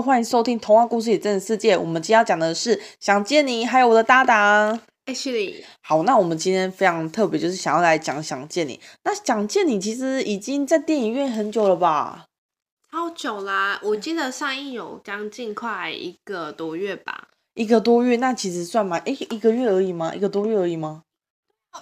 欢迎收听童话故事里真实世界。我们今天要讲的是想见你，还有我的搭档 Ashley。好，那我们今天非常特别，就是想要来讲想见你。那想见你其实已经在电影院很久了吧？超久啦，我记得上映有将近快一个多月吧。一个多月，那其实算蛮诶，一个月而已吗？一个多月而已吗？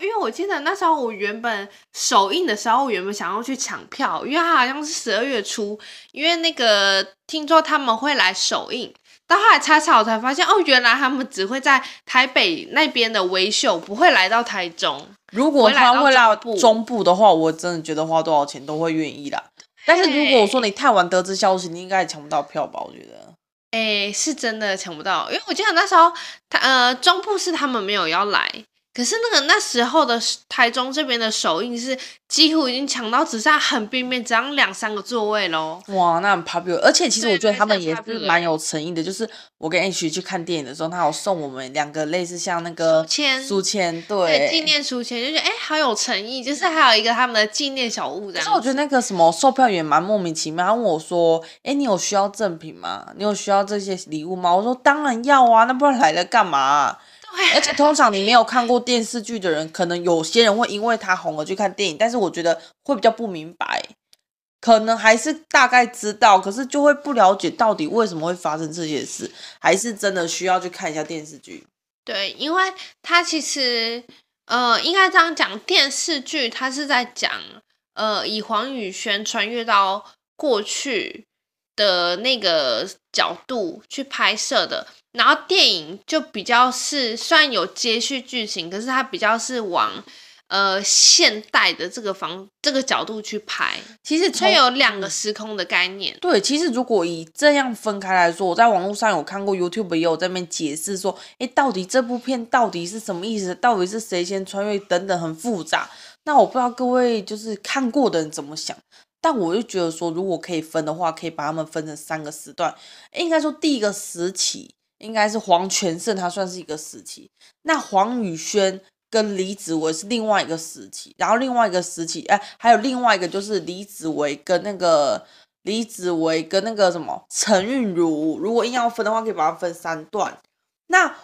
因为我记得那时候我原本首映的时候，我原本想要去抢票，因为它好像是十二月初，因为那个听说他们会来首映，到后来查查我才发现，哦，原来他们只会在台北那边的威秀，不会来到台中。如果他会来中部的话，我真的觉得花多少钱都会愿意啦。但是如果我说你太晚得知消息，你应该也抢不到票吧？我觉得，哎，是真的抢不到，因为我记得那时候他呃中部是他们没有要来。可是那个那时候的台中这边的首映是几乎已经抢到只剩很边边，只剩两三个座位喽。哇，那很 popular，而且其实我觉得他们也是蛮有诚意的。就是我跟 H 去看电影的时候，他有送我们两个类似像那个书签，书签对，纪念书签，就觉得哎、欸、好有诚意。就是还有一个他们的纪念小物这样。可是我觉得那个什么售票员蛮莫名其妙，他问我说：“哎、欸，你有需要赠品吗？你有需要这些礼物吗？”我说：“当然要啊，那不然来了干嘛？” 而且通常你没有看过电视剧的人，可能有些人会因为他红了去看电影，但是我觉得会比较不明白，可能还是大概知道，可是就会不了解到底为什么会发生这些事，还是真的需要去看一下电视剧。对，因为他其实呃，应该这样讲，电视剧他是在讲呃，以黄宇轩穿越到过去的那个角度去拍摄的。然后电影就比较是，虽然有接续剧情，可是它比较是往呃现代的这个方这个角度去拍。其实它有两个时空的概念。对，其实如果以这样分开来说，我在网络上有看过 YouTube 也有在那边解释说，诶，到底这部片到底是什么意思？到底是谁先穿越等等，很复杂。那我不知道各位就是看过的人怎么想，但我就觉得说，如果可以分的话，可以把他们分成三个时段。应该说第一个时期。应该是黄全胜，他算是一个时期。那黄宇轩跟李子维是另外一个时期，然后另外一个时期，哎，还有另外一个就是李子维跟那个李子维跟那个什么陈韵如。如果硬要分的话，可以把它分三段。那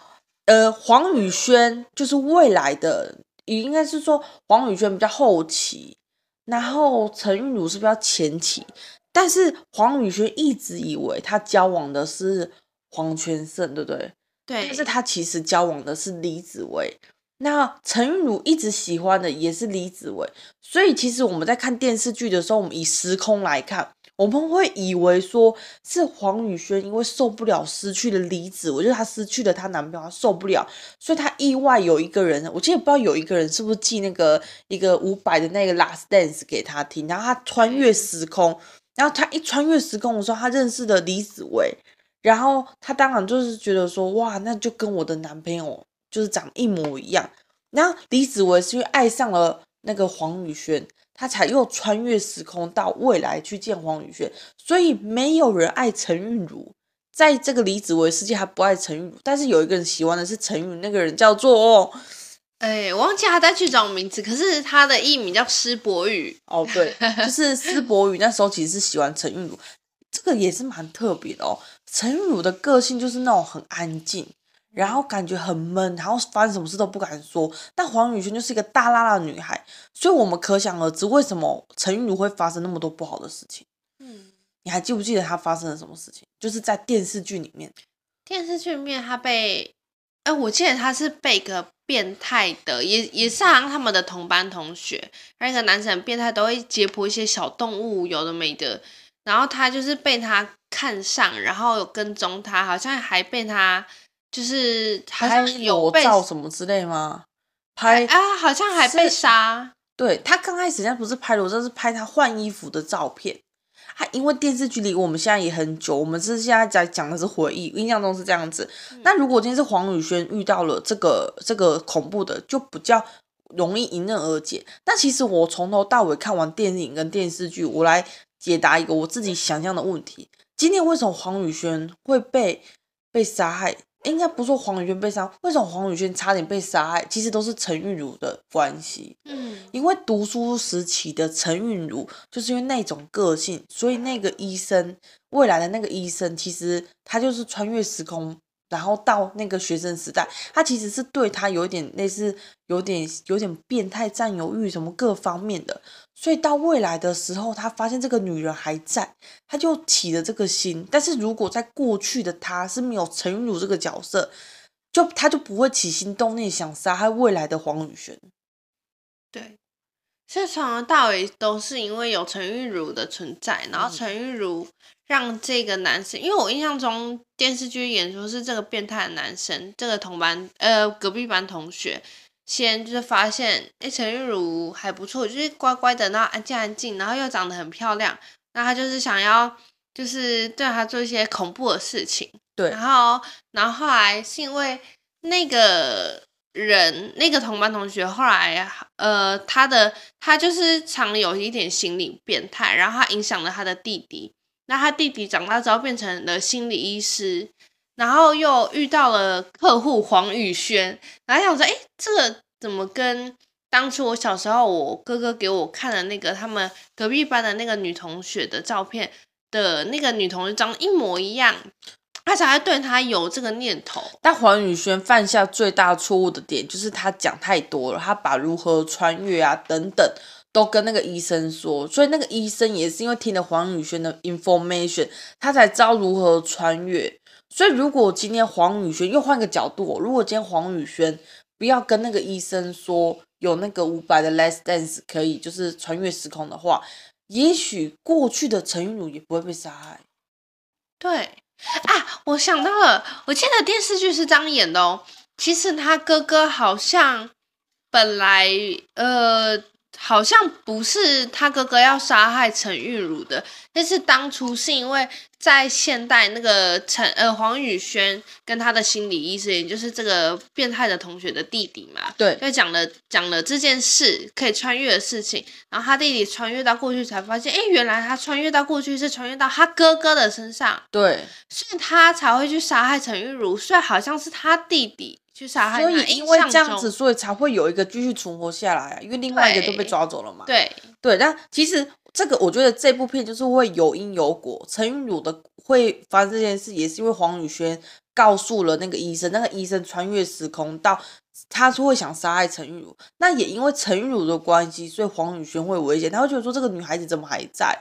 呃，黄宇轩就是未来的，也应该是说黄宇轩比较后期，然后陈韵如是比较前期。但是黄宇轩一直以为他交往的是。黄全胜对不对？对，但是他其实交往的是李子维，那陈韵如一直喜欢的也是李子维，所以其实我们在看电视剧的时候，我们以时空来看，我们会以为说是黄宇轩因为受不了失去了李子我觉得他失去了他男朋友，他受不了，所以他意外有一个人，我记得不知道有一个人是不是寄那个一个五百的那个 Last Dance 给他听，然后他穿越时空，然后他一穿越时空的时候，他认识了李子维。然后他当然就是觉得说，哇，那就跟我的男朋友就是长一模一样。然后李子维是因为爱上了那个黄宇轩，他才又穿越时空到未来去见黄宇轩。所以没有人爱陈韵如，在这个李子维世界他不爱陈韵如，但是有一个人喜欢的是陈韵，那个人叫做，哎，我忘记他在剧找名字，可是他的艺名叫施柏宇。哦，对，就是施柏宇那时候其实是喜欢陈韵如，这个也是蛮特别的哦。陈韵如的个性就是那种很安静，然后感觉很闷，然后发生什么事都不敢说。但黄宇轩就是一个大辣辣的女孩，所以我们可想而知为什么陈韵如会发生那么多不好的事情。嗯，你还记不记得她发生了什么事情？就是在电视剧里面，电视剧里面她被，哎，我记得她是被个变态的，也也是好像他们的同班同学，那个男生很变态，都会解剖一些小动物，有的没的，然后他就是被他。看上，然后有跟踪他，好像还被他就是还有被照什么之类吗？拍啊，好像还被杀。对，他刚开始人家不是拍裸照，是拍他换衣服的照片。他因为电视剧离我们现在也很久，我们是现在在讲的是回忆，印象中是这样子。嗯、那如果今天是黄宇轩遇到了这个这个恐怖的，就比较容易迎刃而解。那其实我从头到尾看完电影跟电视剧，我来解答一个我自己想象的问题。今天为什么黄宇轩会被被杀害？应该不说黄宇轩被杀，为什么黄宇轩差点被杀害？其实都是陈韵如的关系。嗯，因为读书时期的陈韵如就是因为那种个性，所以那个医生未来的那个医生，其实他就是穿越时空，然后到那个学生时代，他其实是对他有点类似，有点有点变态占有欲什么各方面的。所以到未来的时候，他发现这个女人还在，他就起了这个心。但是如果在过去的他是没有陈韵如这个角色，就他就不会起心动念想杀害未来的黄宇轩。对。所以从头到尾都是因为有陈韵如的存在，然后陈韵如让这个男生，因为我印象中电视剧演说是这个变态的男生，这个同班呃隔壁班同学，先就是发现，哎，陈韵如还不错，就是乖乖的，然后安静安静，然后又长得很漂亮，那他就是想要就是对他做一些恐怖的事情，对，然后然后后来是因为那个。人那个同班同学后来，呃，他的他就是常有一点心理变态，然后他影响了他的弟弟。那他弟弟长大之后变成了心理医师，然后又遇到了客户黄宇轩，然后想说，哎，这个怎么跟当初我小时候我哥哥给我看的那个他们隔壁班的那个女同学的照片的那个女同学长得一模一样？他才会对他有这个念头，但黄宇轩犯下最大错误的点就是他讲太多了，他把如何穿越啊等等都跟那个医生说，所以那个医生也是因为听了黄宇轩的 information，他才知道如何穿越。所以如果今天黄宇轩又换个角度，如果今天黄宇轩不要跟那个医生说有那个五百的 Less Dance 可以就是穿越时空的话，也许过去的陈韵如也不会被杀害。对。啊，我想到了，我记得电视剧是这样演的哦。其实他哥哥好像本来呃，好像不是他哥哥要杀害陈玉如的，但是当初是因为。在现代，那个陈呃黄宇轩跟他的心理医生，也就是这个变态的同学的弟弟嘛，对，就讲了讲了这件事可以穿越的事情，然后他弟弟穿越到过去才发现，哎，原来他穿越到过去是穿越到他哥哥的身上，对，所以他才会去杀害陈玉如，所以好像是他弟弟去杀害他，所以因为这样子，所以才会有一个继续存活下来啊，因为另外一个都被抓走了嘛，对对，但其实。这个我觉得这部片就是会有因有果，陈韵如的会发生这件事，也是因为黄宇轩告诉了那个医生，那个医生穿越时空到，他是会想杀害陈玉茹，那也因为陈玉茹的关系，所以黄宇轩会危险，他会觉得说这个女孩子怎么还在，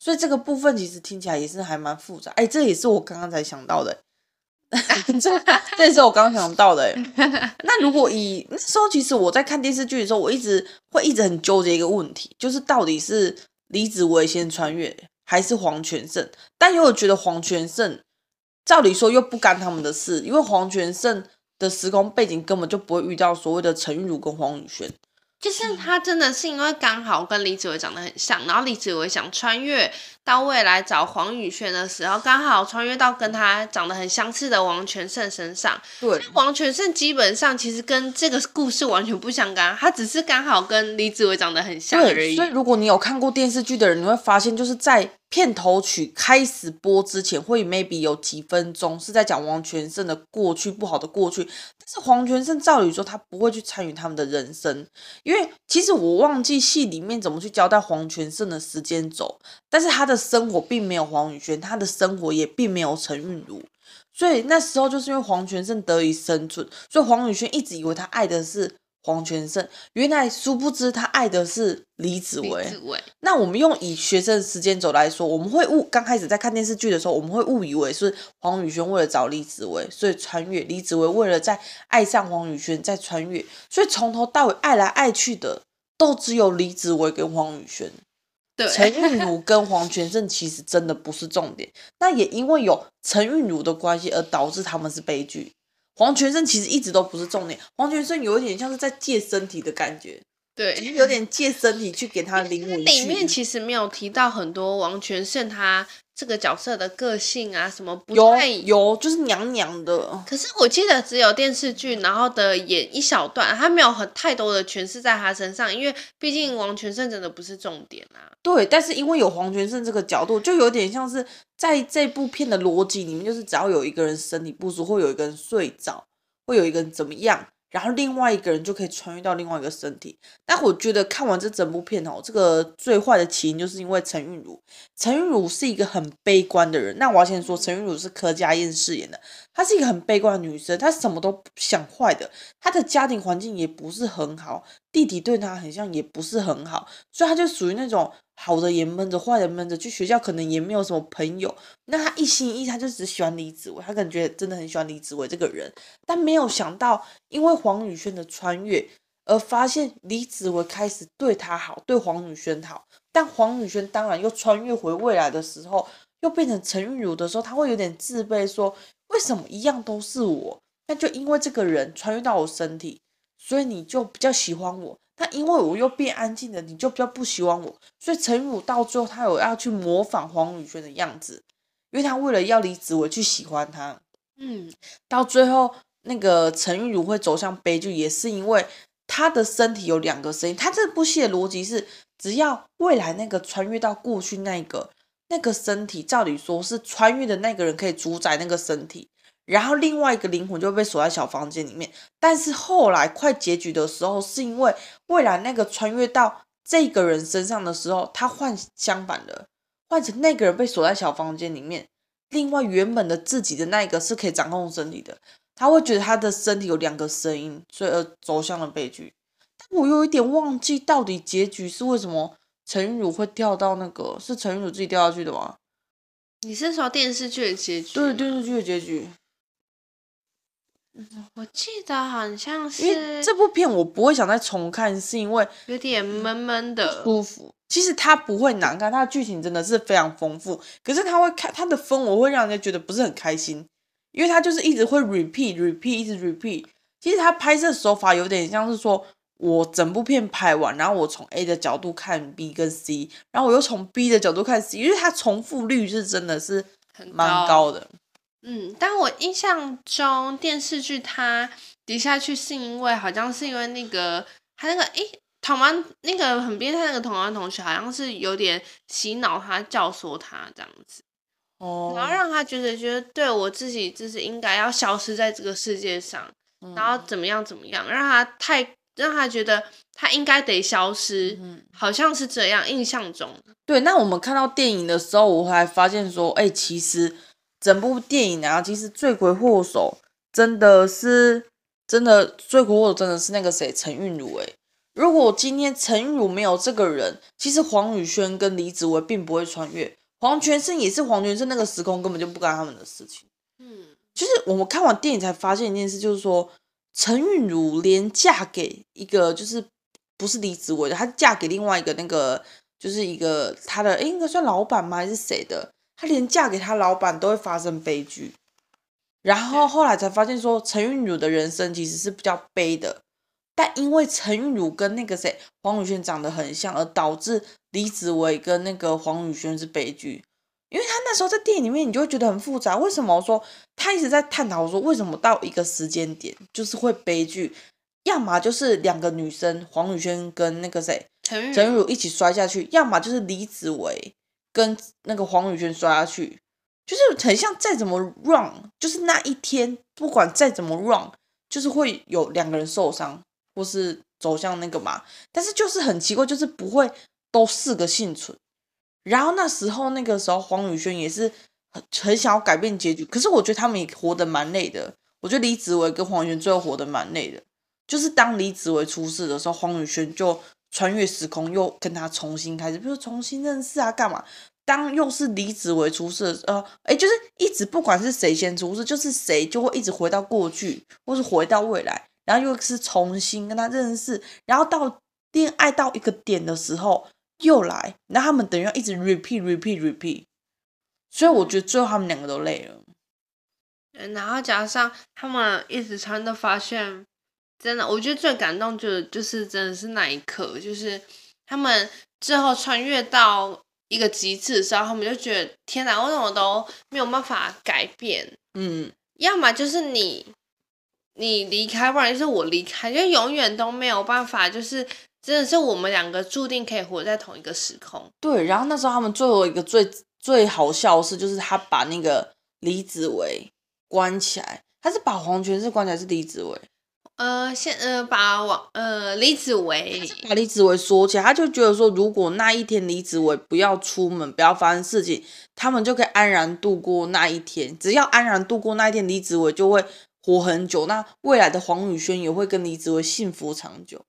所以这个部分其实听起来也是还蛮复杂，哎，这也是我刚刚才想到的。这这也是我刚想到的。那如果以那时候，其实我在看电视剧的时候，我一直会一直很纠结一个问题，就是到底是。李子维先穿越还是黄全胜？但又觉得黄全胜，照理说又不干他们的事，因为黄全胜的时空背景根本就不会遇到所谓的陈玉如跟黄宇轩。就是他真的是因为刚好跟李子维长得很像，然后李子维想穿越到未来找黄宇轩的时候，刚好穿越到跟他长得很相似的王全胜身上。对，王全胜基本上其实跟这个故事完全不相干，他只是刚好跟李子维长得很像而已。所以如果你有看过电视剧的人，你会发现就是在。片头曲开始播之前，会 maybe 有几分钟是在讲王全胜的过去，不好的过去。但是黄全胜照理说他不会去参与他们的人生，因为其实我忘记戏里面怎么去交代黄全胜的时间轴。但是他的生活并没有黄宇轩，他的生活也并没有陈韵如，所以那时候就是因为黄全胜得以生存，所以黄宇轩一直以为他爱的是。黄全胜原来殊不知他爱的是李子维。李子维。那我们用以学生时间轴来说，我们会误刚开始在看电视剧的时候，我们会误以为是黄宇轩为了找李子维，所以穿越；李子维为了再爱上黄宇轩再穿越。所以从头到尾爱来爱去的都只有李子维跟黄宇轩。对，陈韵如跟黄全胜其实真的不是重点。那也因为有陈韵如的关系而导致他们是悲剧。黄全胜其实一直都不是重点，黄全胜有一点像是在借身体的感觉，对，有点借身体去给他灵魂。里面其实没有提到很多王全胜他这个角色的个性啊，什么不太有，有就是娘娘的。可是我记得只有电视剧，然后的演一小段，他没有很太多的诠释在他身上，因为毕竟王全胜真的不是重点啊。对，但是因为有黄全胜这个角度，就有点像是在这部片的逻辑里面，就是只要有一个人身体不舒服，会有一个人睡着，会有一个人怎么样，然后另外一个人就可以穿越到另外一个身体。但我觉得看完这整部片哦，这个最坏的起因就是因为陈韵如。陈韵如是一个很悲观的人。那我先说，陈韵如是柯佳嬿饰演的，她是一个很悲观的女生，她什么都想坏的。她的家庭环境也不是很好，弟弟对她很像也不是很好，所以她就属于那种好的也闷着，坏的闷着。去学校可能也没有什么朋友。那他一心一意，他就只喜欢李子维，他感觉真的很喜欢李子维这个人，但没有想到，因为黄宇轩的穿越。而发现李子维开始对他好，对黄宇轩好，但黄宇轩当然又穿越回未来的时候，又变成陈韵如的时候，他会有点自卑，说为什么一样都是我？那就因为这个人穿越到我身体，所以你就比较喜欢我。但因为我又变安静了，你就比较不喜欢我。所以陈韵如到最后，他有要去模仿黄宇轩的样子，因为他为了要李子维去喜欢他，嗯，到最后那个陈玉如会走向悲剧，也是因为。他的身体有两个声音，他这部戏的逻辑是，只要未来那个穿越到过去那个那个身体，照理说是穿越的那个人可以主宰那个身体，然后另外一个灵魂就被锁在小房间里面。但是后来快结局的时候，是因为未来那个穿越到这个人身上的时候，他换相反的，换成那个人被锁在小房间里面，另外原本的自己的那一个是可以掌控身体的。他会觉得他的身体有两个声音，所以而走向了悲剧。但我有一点忘记到底结局是为什么陈韵如会掉到那个，是陈韵如自己掉下去的吗？你是说电视剧的结局？对，电视剧的结局。我记得好像是。因为这部片我不会想再重看，是因为有点闷闷的。舒服。其实它不会难看，它的剧情真的是非常丰富。可是它会看它的氛围会让人家觉得不是很开心。因为它就是一直会 repeat repeat 一直 repeat，其实它拍摄手法有点像是说，我整部片拍完，然后我从 A 的角度看 B 跟 C，然后我又从 B 的角度看 C，因为它重复率是真的是蛮高的。嗯，但我印象中电视剧它跌下去是因为好像是因为那个他那个诶，同班那个很变态那个同班同学好像是有点洗脑他教唆他这样子。哦，然后让他觉得觉得对我自己就是应该要消失在这个世界上，嗯、然后怎么样怎么样，让他太让他觉得他应该得消失，嗯、好像是这样印象中。对，那我们看到电影的时候，我还发现说，哎，其实整部电影啊，其实罪魁祸首真的是真的罪魁祸首真的是那个谁陈韵如。哎，如果今天陈韵如没有这个人，其实黄宇轩跟李子维并不会穿越。黄泉胜也是黄泉胜，那个时空根本就不干他们的事情。嗯，就是我们看完电影才发现一件事，就是说陈韵如连嫁给一个就是不是李子维的，她嫁给另外一个那个就是一个她的，诶，应该算老板吗？还是谁的？她连嫁给她老板都会发生悲剧。然后后来才发现说，陈韵如的人生其实是比较悲的。但因为陈韵如跟那个谁黄宇轩长得很像，而导致李子维跟那个黄宇轩是悲剧。因为他那时候在电影里面，你就会觉得很复杂。为什么说他一直在探讨说，为什么到一个时间点就是会悲剧？要么就是两个女生黄宇轩跟那个谁陈韵如一起摔下去，要么就是李子维跟那个黄宇轩摔下去，就是很像再怎么 run，就是那一天不管再怎么 run，就是会有两个人受伤。或是走向那个嘛，但是就是很奇怪，就是不会都四个幸存。然后那时候那个时候黄宇轩也是很很想要改变结局，可是我觉得他们也活得蛮累的。我觉得李子维跟黄宇轩最后活得蛮累的，就是当李子维出事的时候，黄宇轩就穿越时空又跟他重新开始，比如重新认识啊，干嘛？当又是李子维出事，呃，哎，就是一直不管是谁先出事，就是谁就会一直回到过去，或是回到未来。然后又是重新跟他认识，然后到恋爱到一个点的时候又来，然后他们等于要一直 repeat repeat repeat，所以我觉得最后他们两个都累了。然后加上他们一直穿的发现，真的，我觉得最感动就就是真的是那一刻，就是他们最后穿越到一个极致的时候，他们就觉得天哪，为什么都没有办法改变？嗯，要么就是你。你离开，不然就是我离开，就永远都没有办法，就是真的是我们两个注定可以活在同一个时空。对，然后那时候他们最后一个最最好笑的事，就是他把那个李子维关起来，他是把黄泉是关起来，是李子维，呃，先呃把王呃李子维把李子维说起来，他就觉得说，如果那一天李子维不要出门，不要发生事情，他们就可以安然度过那一天。只要安然度过那一天，李子维就会活很久。那未来的黄宇轩也会跟李子维幸福长久。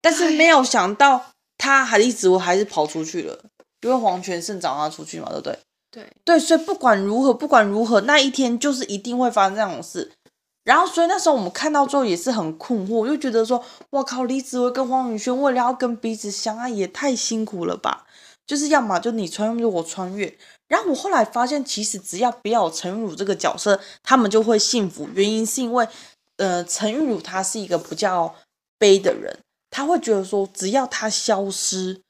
但是没有想到，他还李子维还是跑出去了，因为黄全胜找他出去嘛，对不对？对对，所以不管如何，不管如何，那一天就是一定会发生这种事。然后，所以那时候我们看到之后也是很困惑，就觉得说，哇靠，李子维跟黄宇轩为了要跟彼此相爱，也太辛苦了吧？就是要么就你穿越，我穿越。然后我后来发现，其实只要不要有陈玉如这个角色，他们就会幸福。原因是因为，呃，陈玉如她是一个比较悲的人，他会觉得说，只要他消失，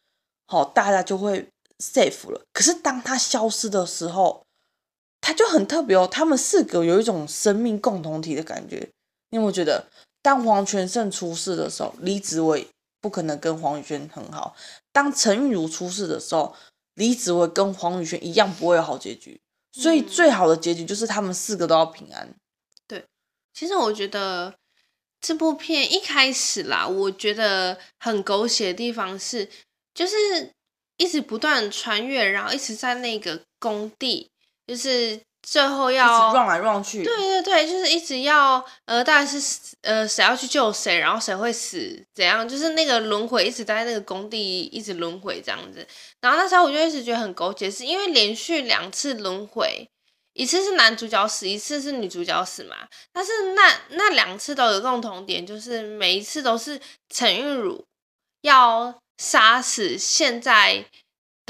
好，大家就会 safe 了。可是当他消失的时候，他就很特别哦，他们四个有一种生命共同体的感觉。你有没有觉得，当黄全胜出事的时候，李子维不可能跟黄宇轩很好；当陈韵如出事的时候，李子维跟黄宇轩一样不会有好结局。所以最好的结局就是他们四个都要平安。对，其实我觉得这部片一开始啦，我觉得很狗血的地方是，就是一直不断穿越，然后一直在那个工地。就是最后要 run 来 run 去，对对对，就是一直要呃，大概是呃谁要去救谁，然后谁会死，怎样？就是那个轮回一直待在那个工地一直轮回这样子。然后那时候我就一直觉得很狗血，是因为连续两次轮回，一次是男主角死，一次是女主角死嘛。但是那那两次都有共同点，就是每一次都是陈韵如要杀死现在。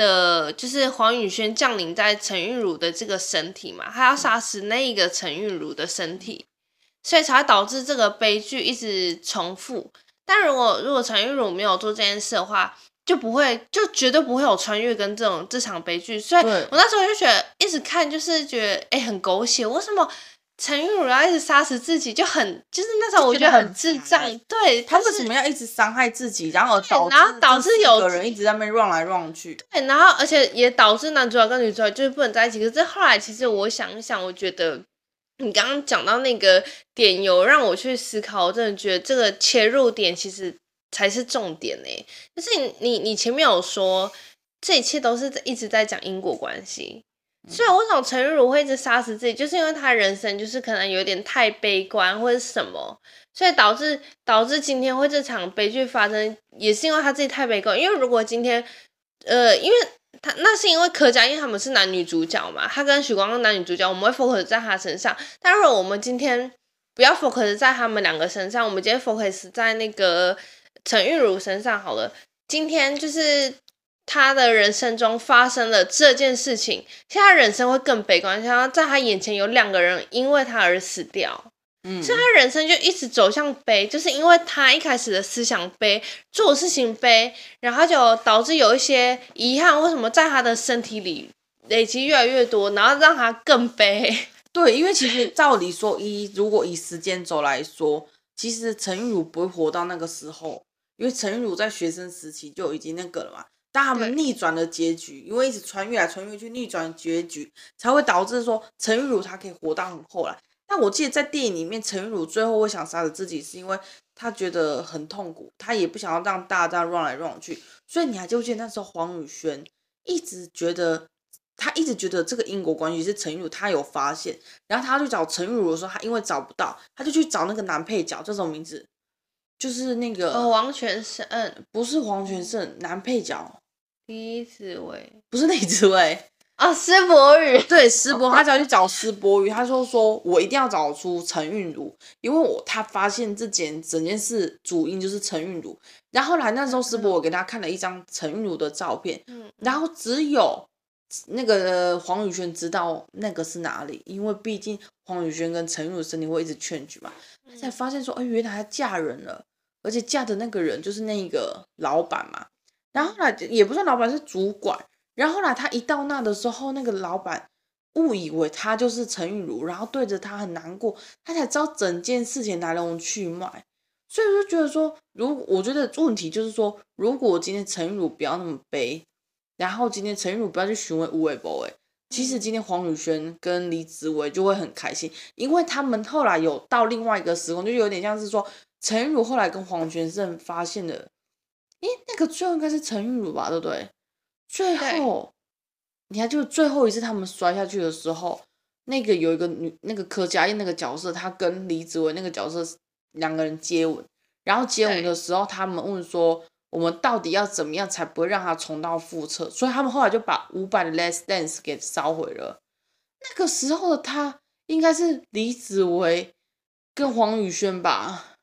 的，就是黄宇轩降临在陈韵如的这个身体嘛，他要杀死那一个陈韵如的身体，所以才会导致这个悲剧一直重复。但如果如果陈韵如没有做这件事的话，就不会，就绝对不会有穿越跟这种这场悲剧。所以我那时候就觉得，一直看就是觉得，哎、欸，很狗血，为什么？陈玉如要一直杀死自己，就很就是那时候我觉得很智障。对，他为什么要一直伤害自己，然后导然后导致有个人一直在那边 run 来 run 去。对，然后而且也导致男主角跟女主角就是不能在一起。可是后来其实我想一想，我觉得你刚刚讲到那个点有让我去思考，我真的觉得这个切入点其实才是重点呢。就是你你你前面有说，这一切都是一直在讲因果关系。所以为什么陈玉如会一直杀死自己，就是因为他人生就是可能有点太悲观或者什么，所以导致导致今天会这场悲剧发生，也是因为他自己太悲观。因为如果今天，呃，因为他那是因为柯佳嬿他们是男女主角嘛，他跟许光男女主角，我们会 focus 在他身上。但如果我们今天不要 focus 在他们两个身上，我们今天 focus 在那个陈玉如身上好了。今天就是。他的人生中发生了这件事情，现在人生会更悲观。像在他眼前有两个人因为他而死掉，嗯，所以他人生就一直走向悲，就是因为他一开始的思想悲，做事情悲，然后就导致有一些遗憾，为什么在他的身体里累积越来越多，然后让他更悲。对，因为其实照理说，一如果以时间轴来说，其实陈玉如不会活到那个时候，因为陈玉如在学生时期就已经那个了嘛。但他们逆转了结局，因为一直穿越来穿越去逆转结局，才会导致说陈玉茹她可以活到很后来。但我记得在电影里面，陈玉茹最后会想杀死自己，是因为她觉得很痛苦，她也不想要让大家这样 run 来 run 去。所以你还记不记得那时候黄宇轩一直觉得，他一直觉得这个因果关系是陈玉如他有发现，然后他去找陈玉茹的时候，他因为找不到，他就去找那个男配角，叫什么名字？就是那个呃，王全胜，不是王全胜，男配角。李子维不是李子维啊，施柏宇对施柏，他只要去找施柏宇，他说说我一定要找出陈韵如，因为我他发现这件整件事主因就是陈韵如。然后来那时候施柏，我给他看了一张陈韵如的照片，嗯，然后只有那个黄宇轩知道那个是哪里，因为毕竟黄宇轩跟陈韵如身体会一直劝举嘛，他才发现说，哎，原来她嫁人了，而且嫁的那个人就是那个老板嘛。然后来也不算老板，是主管。然后后来他一到那的时候，那个老板误以为他就是陈玉茹，然后对着他很难过，他才知道整件事情来龙去脉。所以我就觉得说，如我觉得问题就是说，如果今天陈玉茹不要那么悲，然后今天陈玉茹不要去询问吴伟博，哎，其实今天黄宇轩跟李子维就会很开心，因为他们后来有到另外一个时空，就有点像是说。陈玉茹后来跟黄全胜发现了，诶，那个最后应该是陈玉茹吧，对不对？最后，你还记得最后一次他们摔下去的时候，那个有一个女，那个柯佳嬿那个角色，她跟李子维那个角色两个人接吻，然后接吻的时候，他们问说，我们到底要怎么样才不会让他重蹈覆辙？所以他们后来就把五百的《Last Dance》给烧毁了。那个时候的他应该是李子维跟黄宇轩吧？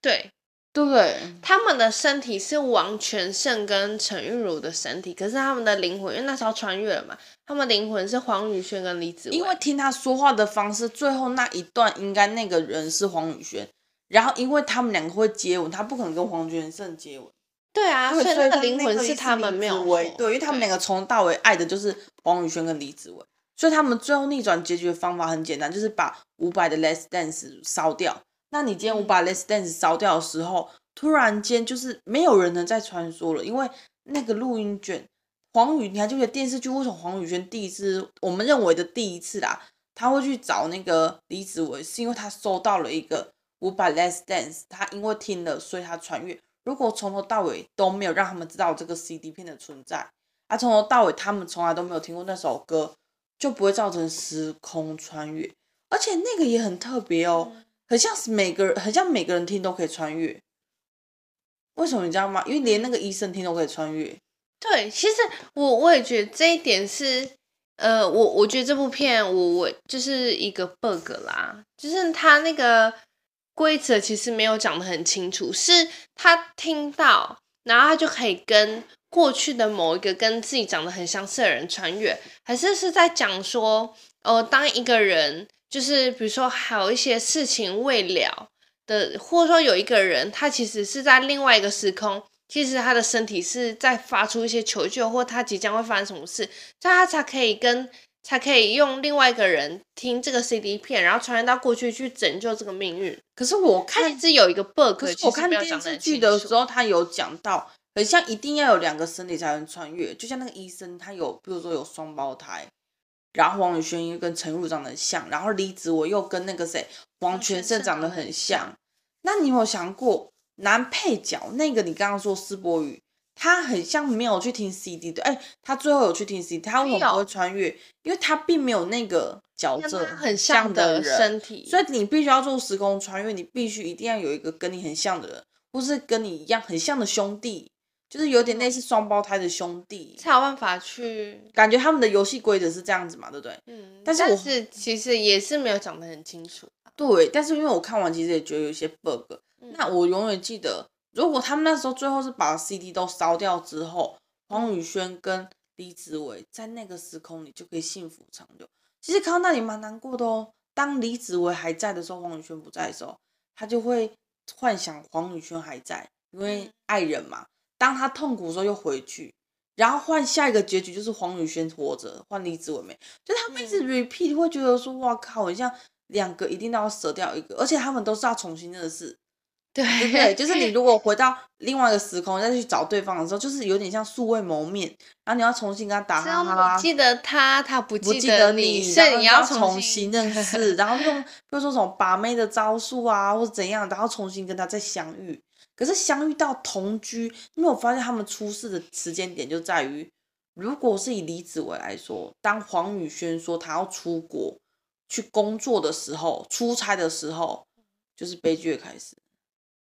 对。对？他们的身体是王全胜跟陈玉如的身体，可是他们的灵魂，因为那时候穿越了嘛，他们灵魂是黄宇轩跟李子维。因为听他说话的方式，最后那一段应该那个人是黄宇轩，然后因为他们两个会接吻，他不可能跟黄全胜接吻。对啊，所以那个灵魂是他们没有。对，因为他们两个从头到尾爱的就是黄宇轩跟李子维，所以他们最后逆转结局的方法很简单，就是把伍佰的《Less Dance》烧掉。那你今天我把《Let's Dance》烧掉的时候，嗯、突然间就是没有人能再穿梭了，因为那个录音卷，黄宇，你还记得电视剧为什么黄宇轩第一次，我们认为的第一次啦，他会去找那个李子维，是因为他收到了一个我把《Let's Dance》，他因为听了，所以他穿越。如果从头到尾都没有让他们知道这个 CD 片的存在，啊，从头到尾他们从来都没有听过那首歌，就不会造成时空穿越，而且那个也很特别哦。嗯很像是每个人，很像每个人听都可以穿越。为什么你知道吗？因为连那个医生听都可以穿越。对，其实我我也觉得这一点是，呃，我我觉得这部片我我就是一个 bug 啦，就是他那个规则其实没有讲得很清楚，是他听到，然后他就可以跟过去的某一个跟自己长得很相似的人穿越，还是是在讲说，呃，当一个人。就是比如说，还有一些事情未了的，或者说有一个人，他其实是在另外一个时空，其实他的身体是在发出一些求救，或他即将会发生什么事，这样他才可以跟，才可以用另外一个人听这个 CD 片，然后传到过去去拯救这个命运。可是我看是有一个 bug，可是我看电视剧的时候，他有讲到，很像一定要有两个身体才能穿越，就像那个医生，他有，比如说有双胞胎。然后黄宇轩又跟陈如长得很像，然后李子我又跟那个谁王全胜长得很像。那你有没有想过男配角那个？你刚刚说施柏宇，他很像没有去听 CD 的。哎，他最后有去听 CD，他为什么不会穿越？因为他并没有那个角色很像的人身体，所以你必须要做时空穿越，你必须一定要有一个跟你很像的人，或是跟你一样很像的兄弟。就是有点类似双胞胎的兄弟，才有办法去感觉他们的游戏规则是这样子嘛，对不对？嗯，但是我是其实也是没有讲得很清楚。对，但是因为我看完其实也觉得有一些 bug。嗯，那我永远记得，如果他们那时候最后是把 CD 都烧掉之后，黄宇轩跟李子维在那个时空里就可以幸福长久。其实看到那里蛮难过的哦。当李子维还在的时候，黄宇轩不在的时候，他就会幻想黄宇轩还在，因为爱人嘛。当他痛苦的时候又回去，然后换下一个结局就是黄宇轩活着，换李子维没，就他们一直 repeat，会觉得说哇靠，好像两个一定都要舍掉一个，而且他们都是要重新认识，对对对，就是你 如果回到另外一个时空再去找对方的时候，就是有点像素未谋面，然后你要重新跟他打哈哈，记得他，他不记得，得你，所以你要重新认识，然后用比如说什么把妹的招数啊，或者怎样，然后重新跟他再相遇。可是相遇到同居，因为我发现他们出事的时间点就在于，如果是以李子维来说，当黄宇轩说他要出国去工作的时候，出差的时候，就是悲剧的开始。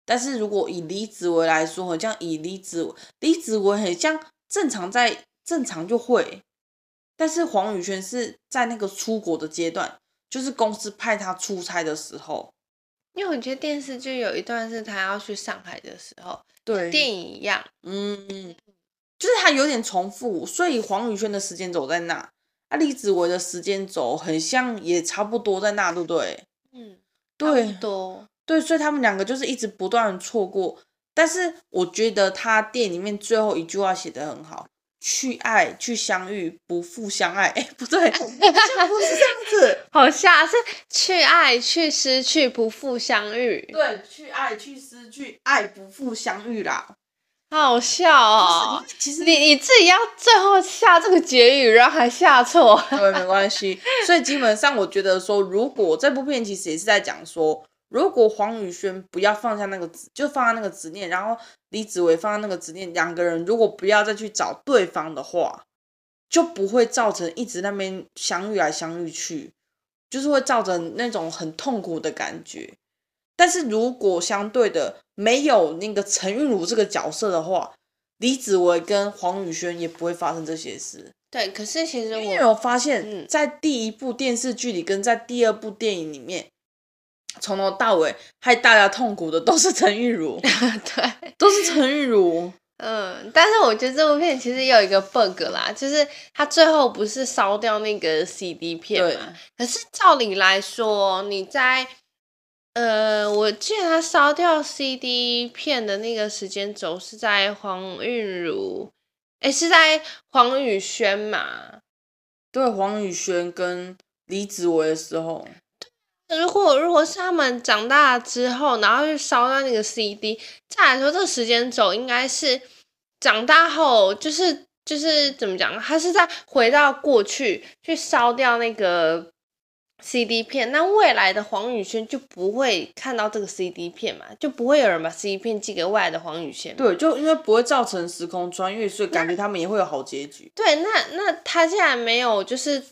但是如果以李子维来说，好像以李子李子维很像正常在正常就会，但是黄宇轩是在那个出国的阶段，就是公司派他出差的时候。因为我觉得电视剧有一段是他要去上海的时候，对，电影一样，嗯，就是他有点重复，所以黄宇轩的时间轴在那，啊，李子维的时间轴很像，也差不多在那，对不对？嗯，对，多，对，所以他们两个就是一直不断错过，但是我觉得他电影里面最后一句话写的很好。去爱，去相遇，不负相爱。哎，不对，不是这样子，好像是去爱，去失去，不负相遇。对，去爱，去失去，爱不负相遇啦。好笑哦！其实你你自己要最后下这个结语，然后还下错。对，没关系。所以基本上，我觉得说，如果这部片其实也是在讲说，如果黄宇轩不要放下那个执，就放下那个执念，然后李子维放下那个执念，两个人如果不要再去找对方的话，就不会造成一直那边相遇来相遇去，就是会造成那种很痛苦的感觉。但是如果相对的没有那个陈韵如这个角色的话，李子维跟黄宇轩也不会发生这些事。对，可是其实我有发现，在第一部电视剧里跟在第二部电影里面，从头到尾害大家痛苦的都是陈玉如，对，都是陈玉如。嗯，但是我觉得这部片其实也有一个 bug 啦，就是他最后不是烧掉那个 CD 片嘛？可是照理来说，你在呃，我记得他烧掉 CD 片的那个时间轴是在黄韵如。哎，是在黄宇轩嘛？对，黄宇轩跟李子维的时候。如果如果是他们长大之后，然后去烧掉那个 CD，再来说这个时间轴应该是长大后，就是就是怎么讲？他是在回到过去去烧掉那个。CD 片，那未来的黄宇轩就不会看到这个 CD 片嘛，就不会有人把 CD 片寄给未来的黄宇轩。对，就因为不会造成时空穿越，所以感觉他们也会有好结局。对，那那他既然没有就是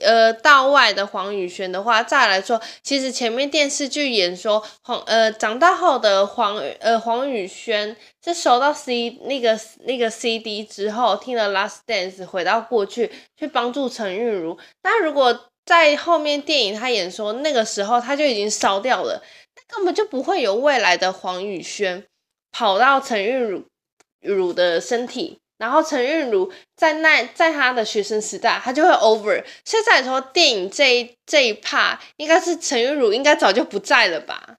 呃道外的黄宇轩的话，再来说，其实前面电视剧演说黄呃长大后的黄呃黄宇轩是收到 C 那个那个 CD 之后，听了 Last Dance 回到过去去帮助陈韵如。那如果在后面电影，他演说那个时候他就已经烧掉了，那根本就不会有未来的黄宇轩跑到陈韵如如的身体，然后陈韵如在那在他的学生时代，他就会 over。现在说电影这一这一 part 应该是陈韵如应该早就不在了吧？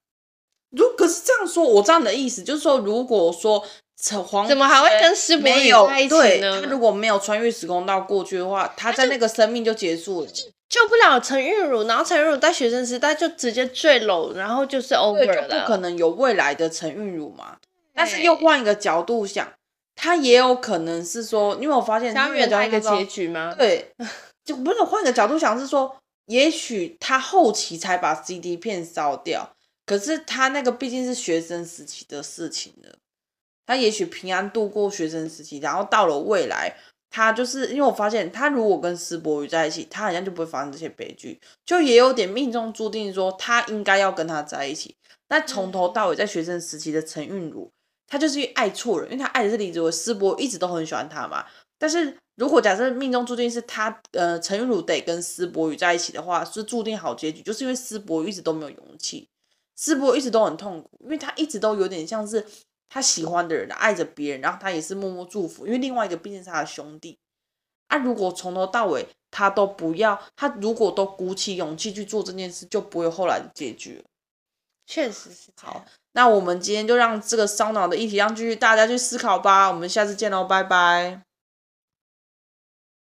如果是这样说，我这样的意思就是说，如果说陈黄怎么还会跟施柏宇在一起呢？他如果没有穿越时空到过去的话，他在那个生命就结束了。救不了陈韵如，然后陈韵如在学生时代就直接坠楼，然后就是 over 了。就不可能有未来的陈韵如嘛？但是又换一个角度想，他也有可能是说，因为我发现想远他一个结局吗？对，就不是换个角度想是说，也许他后期才把 CD 片烧掉，可是他那个毕竟是学生时期的事情了，他也许平安度过学生时期，然后到了未来。他就是因为我发现，他如果跟施博宇在一起，他好像就不会发生这些悲剧，就也有点命中注定，说他应该要跟他在一起。那从头到尾在学生时期的陈韵如，他就是爱错人，因为他爱的是李子维，施柏宇一直都很喜欢他嘛。但是如果假设命中注定是他，呃，陈韵如得跟施柏宇在一起的话，是注定好结局，就是因为施柏宇一直都没有勇气，施柏宇一直都很痛苦，因为他一直都有点像是。他喜欢的人爱着别人，然后他也是默默祝福，因为另外一个毕竟是他的兄弟。啊，如果从头到尾他都不要，他如果都鼓起勇气去做这件事，就不会有后来的结局了。确实是好。那我们今天就让这个烧脑的议题让继续大家去思考吧。我们下次见喽，拜拜。